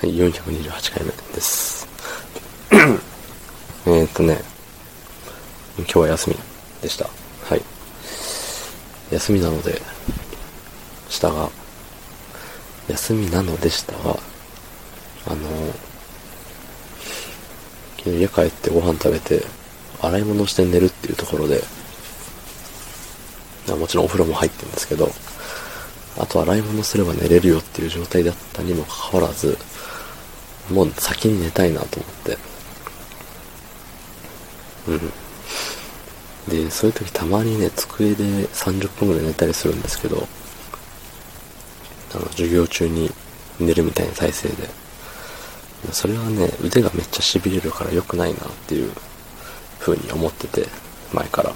はい、428回目です。えっとね、今日は休みでした。はい。休みなので、したが、休みなのでしたが、あの、昨日家帰ってご飯食べて、洗い物して寝るっていうところで、もちろんお風呂も入ってるんですけど、あと洗い物すれば寝れるよっていう状態だったにもかかわらず、もう先に寝たいなと思って。うん。で、そういう時たまにね、机で30分ぐらい寝たりするんですけど、あの、授業中に寝るみたいな体勢で。それはね、腕がめっちゃ痺れるから良くないなっていう風に思ってて、前から。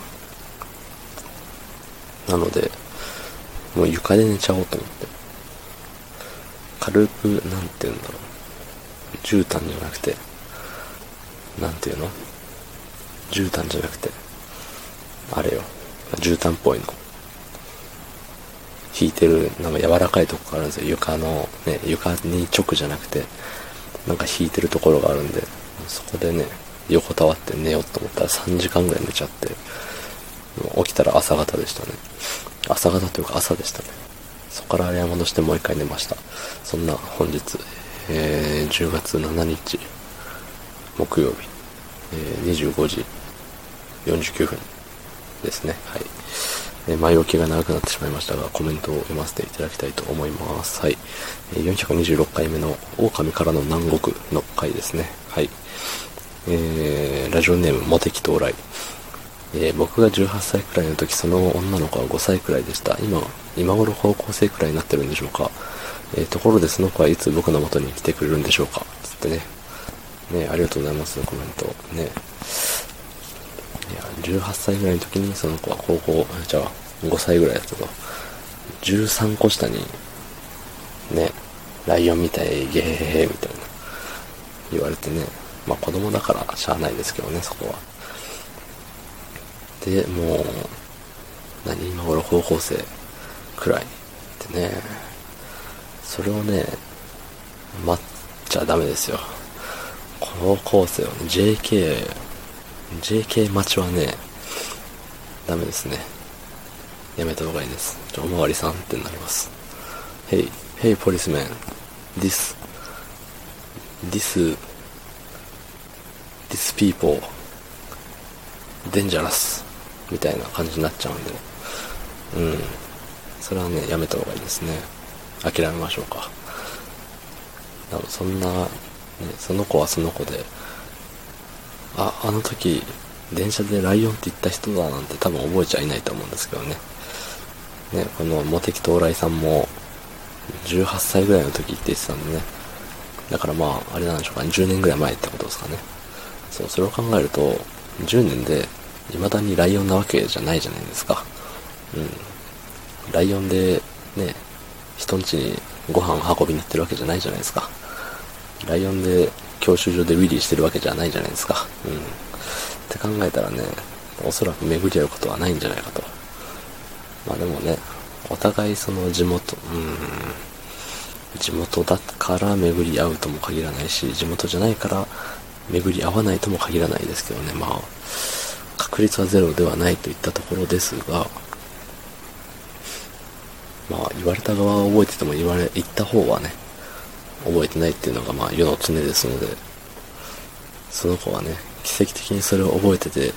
なので、もう床で寝ちゃおうと思って。軽く、なんて言うんだろう。絨毯じゃなくて、なんていうの？絨毯じゃなくて、あれよ。絨毯っぽいの。引いてる、なんか柔らかいとこがあるんですよ。床の、ね、床に直じゃなくて、なんか引いてるところがあるんで、そこでね、横たわって寝ようと思ったら3時間ぐらい寝ちゃって、起きたら朝方でしたね。朝方というか朝でしたね。そこから洗い物してもう一回寝ました。そんな本日、えー、10月7日、木曜日、えー、25時49分ですね。はい。えー前置きが長くなってしまいましたが、コメントを読ませていただきたいと思います。はい。えー426回目の狼からの南国の回ですね。はい。えー、ラジオネーム、モテキ到来。えー僕が18歳くらいの時、その女の子は5歳くらいでした。今、今頃高校生くらいになってるんでしょうか。えーところでその子はいつ僕の元に来てくれるんでしょうか？つってね。ね、ありがとうございます、コメント。ね。いや、18歳ぐらいの時にその子は高校、じゃあ、5歳ぐらいだったと。13個下に、ね、ライオンみたい、ゲヘヘヘ、みたいな、言われてね。まあ子供だからしゃあないですけどね、そこは。で、もう、何、今頃高校生くらいってね、それをね、待っちゃダメですよ。高校生はね、JK、JK 待ちはね、ダメですね。やめた方がいいです。おまわりさんってなります。Hey, hey policeman, this, this, this people, dangerous みたいな感じになっちゃうんで、うん。それはね、やめた方がいいですね。諦めましょうか。多分そんな、ね、その子はその子で、あ、あの時、電車でライオンって言った人だなんて多分覚えちゃいないと思うんですけどね。ね、このモテキ到来さんも、18歳ぐらいの時って言ってたんでね。だからまあ、あれなんでしょうかね、10年ぐらい前ってことですかね。そう、それを考えると、10年で、未だにライオンなわけじゃないじゃないですか。うん。ライオンで、ね、人ん家にご飯を運びに行ってるわけじゃないじゃないですか。ライオンで教習所でウィリーしてるわけじゃないじゃないですか。うん。って考えたらね、おそらく巡り合うことはないんじゃないかと。まあでもね、お互いその地元、うん、地元だから巡り合うとも限らないし、地元じゃないから巡り合わないとも限らないですけどね、まあ、確率はゼロではないといったところですが、まあ、言われた側は覚えてても言われ、言った方はね、覚えてないっていうのがまあ世の常ですので、その子はね、奇跡的にそれを覚えてて、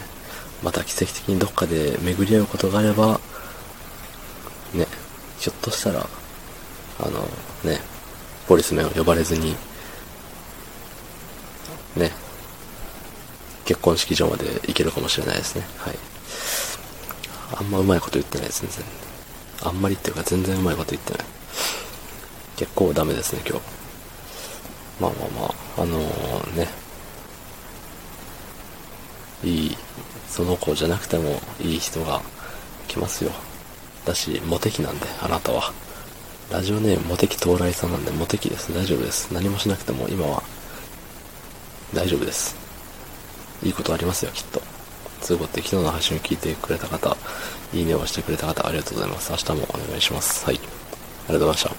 また奇跡的にどっかで巡り合うことがあれば、ね、ひょっとしたら、あの、ね、ポリスメンを呼ばれずに、ね、結婚式場まで行けるかもしれないですね。はい。あんまうまいこと言ってないですね、全然。あんまりっていうか全然うまいこと言ってない。結構ダメですね、今日。まあまあまあ、あのね、いい、その子じゃなくてもいい人が来ますよ。だし、モテ期なんで、あなたは。ラジオネームモテ期到来さんなんで、モテ期です。大丈夫です。何もしなくても今は、大丈夫です。いいことありますよ、きっと。つうことで、昨日の配信を聞いてくれた方、いいねをしてくれた方、ありがとうございます。明日もお願いします。はい。ありがとうございました。